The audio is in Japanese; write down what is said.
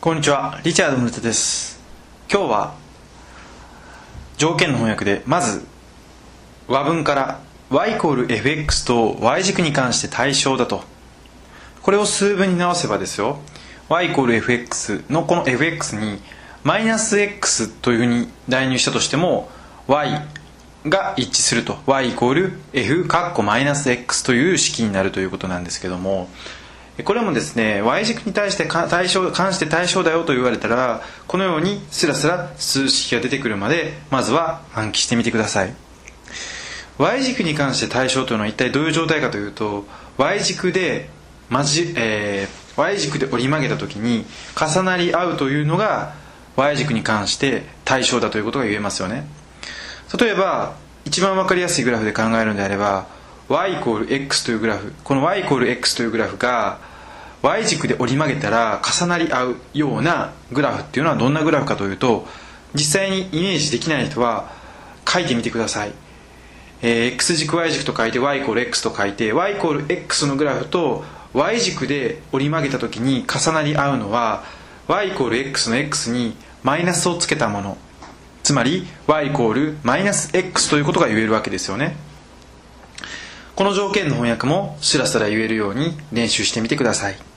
こんにちはリチャード・ムルタです。今日は条件の翻訳でまず和文から y イコール fx と y 軸に関して対象だと。これを数分に直せばですよ y イコール fx のこの fx にマイナス x というふうに代入したとしても y が一致すると。y イコール f カッコマイナス x という式になるということなんですけどもこれもですね y 軸に対して対象関して対象だよと言われたらこのようにスラスラ数式が出てくるまでまずは暗記してみてください。Y 軸に関して対象というのは一体どういう状態かというと y 軸でまじ、えー、y 軸で折り曲げた時に重なり合うというのが y 軸に関して対象だということが言えますよね。例えば一番分かりやすいグラフで考えるのであれば y コール x というグラフこの y コール x というグラフが y 軸で折り曲げたら重なり合うようなグラフっていうのはどんなグラフかというと実際にイメージできない人は書いてみてください、えー、x 軸 y 軸と書いて y イコール x と書いて y イコール x のグラフと y 軸で折り曲げた時に重なり合うのは y イコール x の x にマイナスをつけたもの。つまり y イコールマイナス x ということが言えるわけですよね。この条件の翻訳もスラスラ言えるように練習してみてください。